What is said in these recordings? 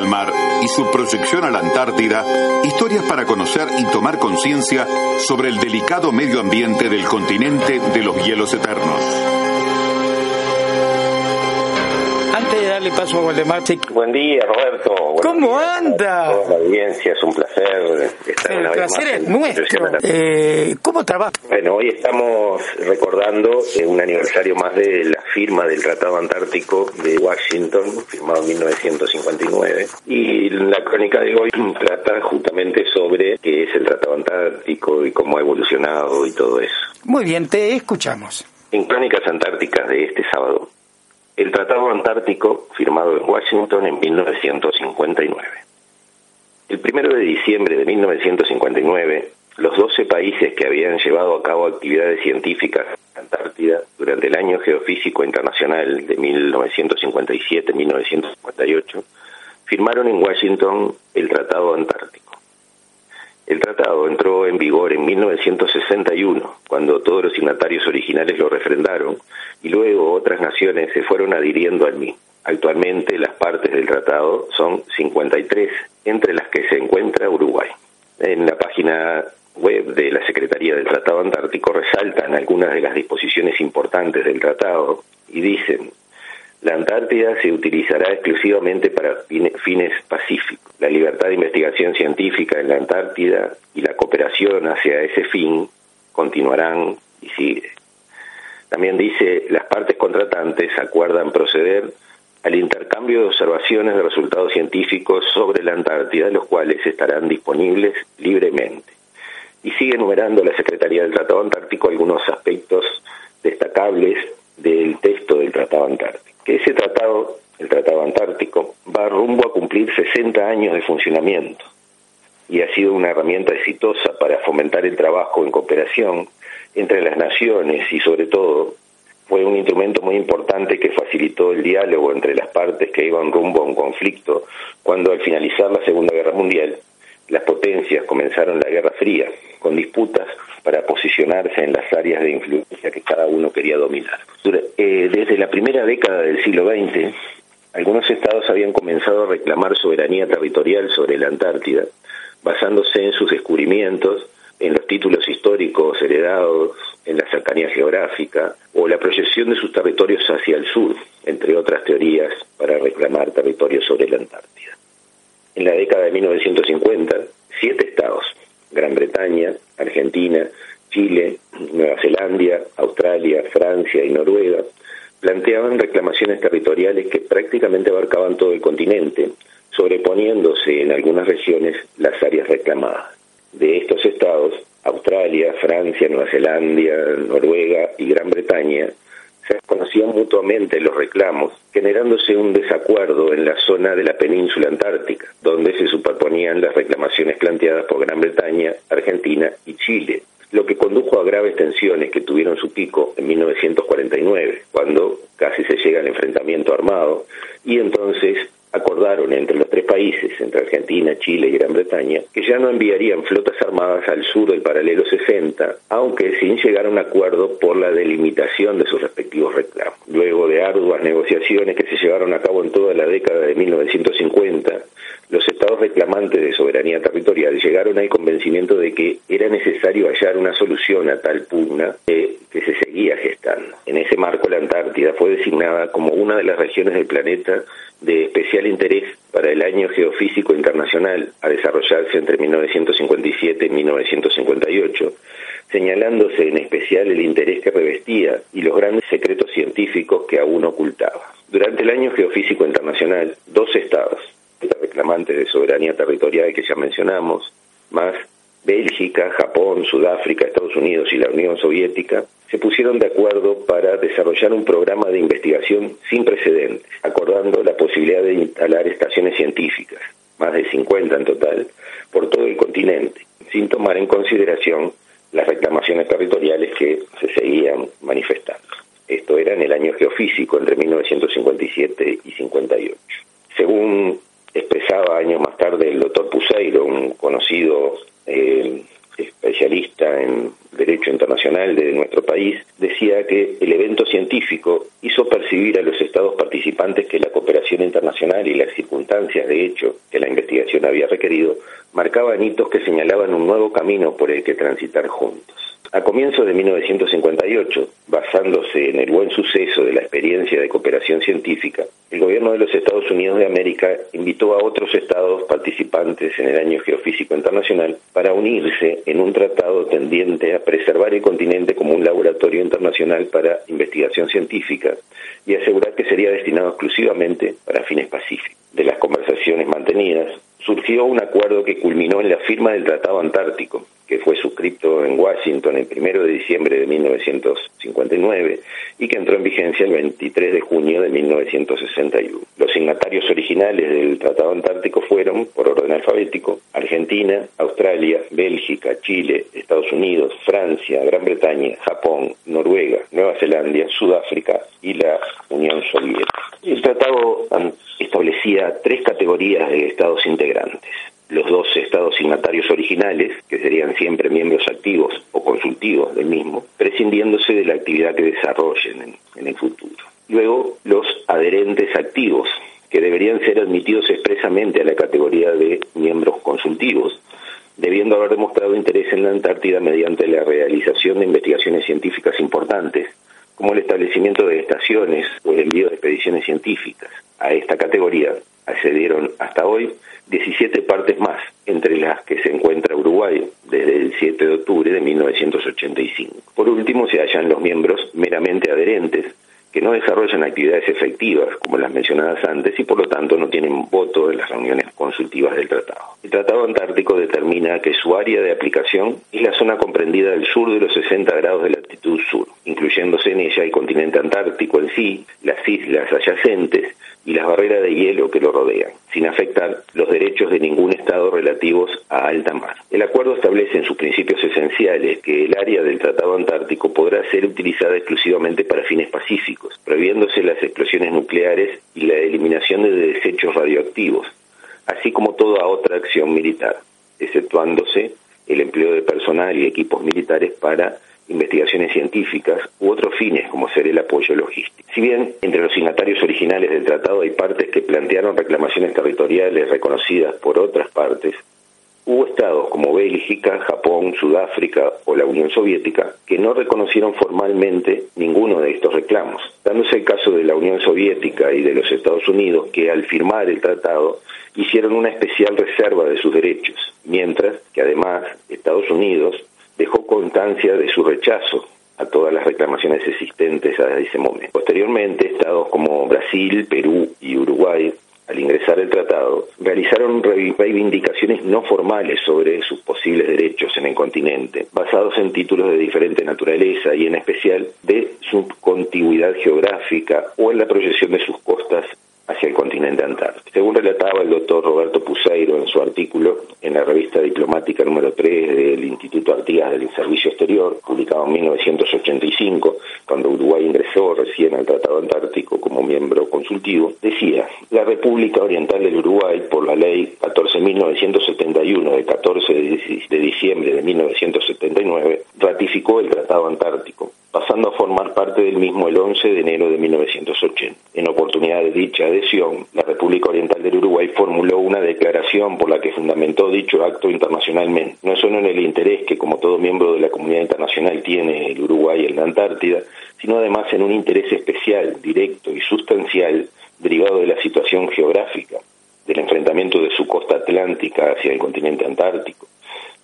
al mar y su proyección a la Antártida, historias para conocer y tomar conciencia sobre el delicado medio ambiente del continente de los hielos eternos. Darle paso a Waldemar. Buen día, Roberto. ¿Cómo anda? la audiencia, es un placer estar El placer es nuestro. Eh, ¿Cómo trabaja? Bueno, hoy estamos recordando eh, un aniversario más de la firma del Tratado Antártico de Washington, firmado en 1959. Y la crónica de hoy trata justamente sobre qué es el Tratado Antártico y cómo ha evolucionado y todo eso. Muy bien, te escuchamos. En Crónicas Antárticas de este sábado el Tratado Antártico firmado en Washington en 1959. El 1 de diciembre de 1959, los 12 países que habían llevado a cabo actividades científicas en Antártida durante el Año Geofísico Internacional de 1957-1958 firmaron en Washington el Tratado Antártico. El tratado entró en vigor en 1961, cuando todos los signatarios originales lo refrendaron, y luego otras naciones se fueron adhiriendo al mismo. Actualmente las partes del tratado son 53, entre las que se encuentra Uruguay. En la página web de la Secretaría del Tratado Antártico resaltan algunas de las disposiciones importantes del tratado y dicen la Antártida se utilizará exclusivamente para fines pacíficos. La libertad de investigación científica en la Antártida y la cooperación hacia ese fin continuarán y sigue. También dice, las partes contratantes acuerdan proceder al intercambio de observaciones de resultados científicos sobre la Antártida, los cuales estarán disponibles libremente. Y sigue enumerando la Secretaría del Tratado Antártico algunos aspectos destacables del texto del Tratado Antártico que ese tratado, el Tratado Antártico, va rumbo a cumplir 60 años de funcionamiento y ha sido una herramienta exitosa para fomentar el trabajo en cooperación entre las naciones y sobre todo fue un instrumento muy importante que facilitó el diálogo entre las partes que iban rumbo a un conflicto cuando al finalizar la Segunda Guerra Mundial las potencias comenzaron la Guerra Fría con disputas para posicionarse en las áreas de influencia que cada uno quería dominar. Eh, desde la primera década del siglo XX, algunos estados habían comenzado a reclamar soberanía territorial sobre la Antártida, basándose en sus descubrimientos, en los títulos históricos heredados, en la cercanía geográfica o la proyección de sus territorios hacia el sur, entre otras teorías para reclamar territorios sobre la Antártida. En la década de 1950, siete estados, Gran Bretaña, Argentina, Chile, Nueva Zelanda, Australia, Francia y Noruega, planteaban reclamaciones territoriales que prácticamente abarcaban todo el continente, sobreponiéndose en algunas regiones las áreas reclamadas. De estos estados, Australia, Francia, Nueva Zelanda, Noruega y Gran Bretaña se conocían mutuamente los reclamos, generándose un desacuerdo en la zona de la península antártica, donde se superponían las reclamaciones planteadas por Gran Bretaña, Argentina y Chile, lo que condujo a graves tensiones que tuvieron su pico en 1949, cuando casi se llega al enfrentamiento armado, y entonces acordaron entre los tres países, entre Argentina, Chile y Gran Bretaña, que ya no enviarían flotas armadas al sur del paralelo 60, aunque sin llegar a un acuerdo por la delimitación de sus respectivos reclamos. Luego de arduas negociaciones que se llevaron a cabo en toda la década de 1950, los estados reclamantes de soberanía territorial llegaron al convencimiento de que era necesario hallar una solución a tal pugna que, que se seguía gestando. En ese marco, la Antártida fue designada como una de las regiones del planeta de especial interés para el Año Geofísico Internacional a desarrollarse entre 1957 y 1958, señalándose en especial el interés que revestía y los grandes secretos científicos que aún ocultaba. Durante el Año Geofísico Internacional, dos estados, reclamantes de soberanía territorial que ya mencionamos, más Bélgica, Japón, Sudáfrica, Estados Unidos y la Unión Soviética se pusieron de acuerdo para desarrollar un programa de investigación sin precedentes, acordando la posibilidad de instalar estaciones científicas, más de 50 en total, por todo el continente, sin tomar en consideración las reclamaciones territoriales que se seguían manifestando. Esto era en el año geofísico, entre 1957 y 58. Según expresaba años más tarde el doctor Puseiro, un conocido eh, especialista en derecho internacional de nuestro país, decía que el evento científico hizo percibir a los estados participantes que la cooperación internacional y las circunstancias de hecho que la investigación había requerido marcaban hitos que señalaban un nuevo camino por el que transitar juntos. A comienzos de 1958, basándose en el buen suceso de la experiencia de cooperación científica, el gobierno de los Estados Unidos de América invitó a otros estados participantes en el Año Geofísico Internacional para unirse en un tratado tendiente a preservar el continente como un laboratorio internacional para investigación científica y asegurar que sería destinado exclusivamente para fines pacíficos. De las conversaciones mantenidas, surgió un acuerdo que culminó en la firma del Tratado Antártico, que fue suscrito en Washington el 1 de diciembre de 1959 y que entró en vigencia el 23 de junio de 1961. Los signatarios originales del Tratado Antártico fueron, por orden alfabético, Argentina, Australia, Bélgica, Chile, Estados Unidos, Francia, Gran Bretaña, Japón, Noruega, Nueva Zelanda, Sudáfrica y la Unión Soviética. El tratado establecía tres categorías de estados integrantes los dos estados signatarios originales, que serían siempre miembros activos o consultivos del mismo, prescindiéndose de la actividad que desarrollen en, el futuro. Luego, los adherentes activos, que deberían ser admitidos expresamente a la categoría de miembros consultivos, debiendo haber demostrado interés en la Antártida mediante la realización de investigaciones científicas importantes, como el establecimiento de estaciones o el envío de expediciones científicas. A esta categoría accedieron hasta hoy 17 partes más, entre las que se encuentra Uruguay desde el 7 de octubre de 1985. Por último, se hallan los miembros meramente adherentes, que no desarrollan actividades efectivas, como las mencionadas antes, y por lo tanto no tienen voto en las reuniones consultivas del tratado. El Tratado Antártico determina que su área de aplicación es la zona comprendida del sur de los 60 grados de latitud sur, incluyéndose en ella el continente antártico en sí, las islas adyacentes y las barreras de hielo que lo rodean, sin afectar los derechos de ningún Estado relativos a alta mar. El acuerdo establece en sus principios esenciales que el área del Tratado Antártico podrá ser utilizada exclusivamente para fines pacíficos, prohibiéndose las explosiones nucleares y la eliminación de desechos radioactivos, así como toda otra acción militar, exceptuándose el empleo de personal y equipos militares para investigaciones científicas u otros fines como ser el apoyo logístico. Si bien entre los signatarios originales del tratado hay partes que plantearon reclamaciones territoriales reconocidas por otras partes, hubo estados como Bélgica, Japón, Sudáfrica o la Unión Soviética que no reconocieron formalmente ninguno de estos reclamos, dándose el caso de la Unión Soviética y de los Estados Unidos que al firmar el tratado hicieron una especial reserva de sus derechos, mientras que además Estados Unidos dejó constancia de su rechazo a todas las reclamaciones existentes a ese momento. Posteriormente, estados como Brasil, Perú y Uruguay, al ingresar el tratado, realizaron reivindicaciones no formales sobre sus posibles derechos en el continente, basados en títulos de diferente naturaleza y en especial de su contigüidad geográfica o en la proyección de sus costas el continente antártico. Según relataba el doctor Roberto Puseiro en su artículo en la revista diplomática número 3 del Instituto Artigas del Servicio Exterior, publicado en 1985, cuando Uruguay ingresó recién al Tratado Antártico como miembro consultivo, decía, la República Oriental del Uruguay, por la ley 14.971 de 14 de diciembre de 1979, ratificó el Tratado Antártico, pasando a formar parte del mismo el 11 de enero de 1980. En oportunidad de dicha adhesión, la República Oriental del Uruguay formuló una declaración por la que fundamentó dicho acto internacionalmente, no solo en el interés que como todo miembro de la comunidad internacional tiene el Uruguay en la Antártida, sino además en un interés especial, directo y sustancial derivado de la situación geográfica, del enfrentamiento de su costa atlántica hacia el continente antártico,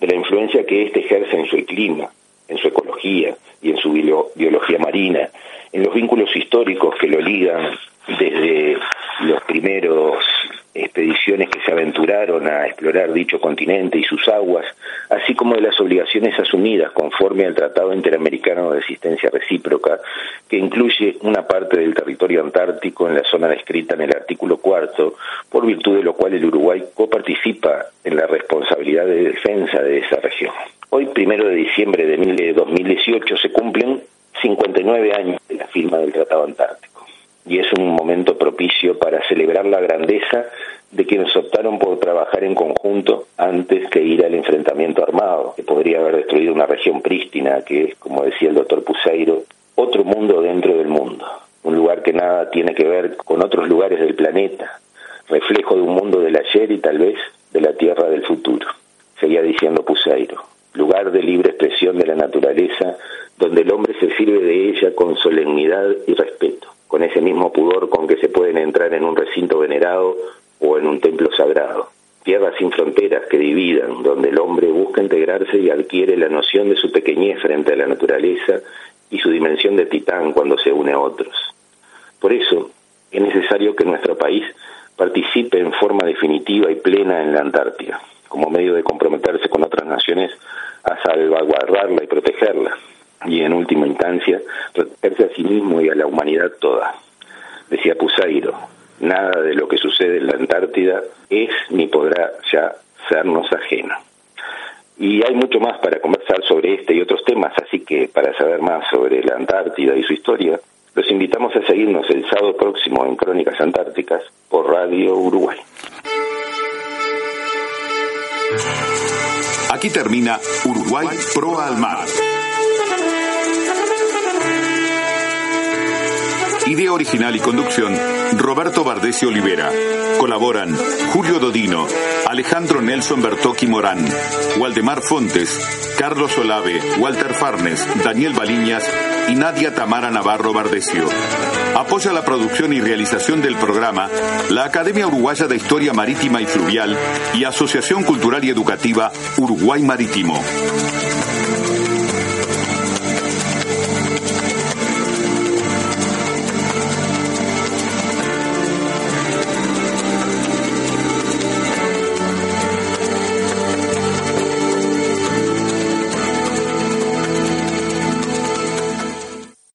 de la influencia que éste ejerce en su clima, en su ecología y en su biología marina, en los vínculos históricos que lo ligan desde los primeros expediciones que se aventuraron a explorar dicho continente y sus aguas, así como de las obligaciones asumidas conforme al Tratado Interamericano de Asistencia Recíproca, que incluye una parte del territorio antártico en la zona descrita en el artículo cuarto, por virtud de lo cual el Uruguay coparticipa en la responsabilidad de defensa de esa región. Hoy, primero de diciembre de 2018, se cumplen 59 años de la firma del Tratado Antártico. Y es un momento propicio para celebrar la grandeza de quienes optaron por trabajar en conjunto antes que ir al enfrentamiento armado, que podría haber destruido una región prístina, que es, como decía el doctor Puseiro, otro mundo dentro del mundo, un lugar que nada tiene que ver con otros lugares del planeta, reflejo de un mundo del ayer y tal vez de la tierra del futuro. Seguía diciendo Puseiro, de libre expresión de la naturaleza, donde el hombre se sirve de ella con solemnidad y respeto, con ese mismo pudor con que se pueden entrar en un recinto venerado o en un templo sagrado. Tierras sin fronteras que dividan, donde el hombre busca integrarse y adquiere la noción de su pequeñez frente a la naturaleza y su dimensión de titán cuando se une a otros. Por eso es necesario que nuestro país participe en forma definitiva y plena en la Antártida, como medio de comprometerse con otras naciones a salvaguardarla y protegerla, y en última instancia protegerse a sí mismo y a la humanidad toda. Decía Pusairo, nada de lo que sucede en la Antártida es ni podrá ya sernos ajeno. Y hay mucho más para conversar sobre este y otros temas, así que para saber más sobre la Antártida y su historia, los invitamos a seguirnos el sábado próximo en Crónicas Antárticas por Radio Uruguay. Aquí termina Uruguay Proa al Mar. Idea original y conducción, Roberto Bardesio Olivera. Colaboran Julio Dodino, Alejandro Nelson Bertocchi Morán, Waldemar Fontes, Carlos Olave, Walter Farnes, Daniel Baliñas y Nadia Tamara Navarro Bardesio. Apoya la producción y realización del programa la Academia Uruguaya de Historia Marítima y Fluvial y Asociación Cultural y Educativa Uruguay Marítimo.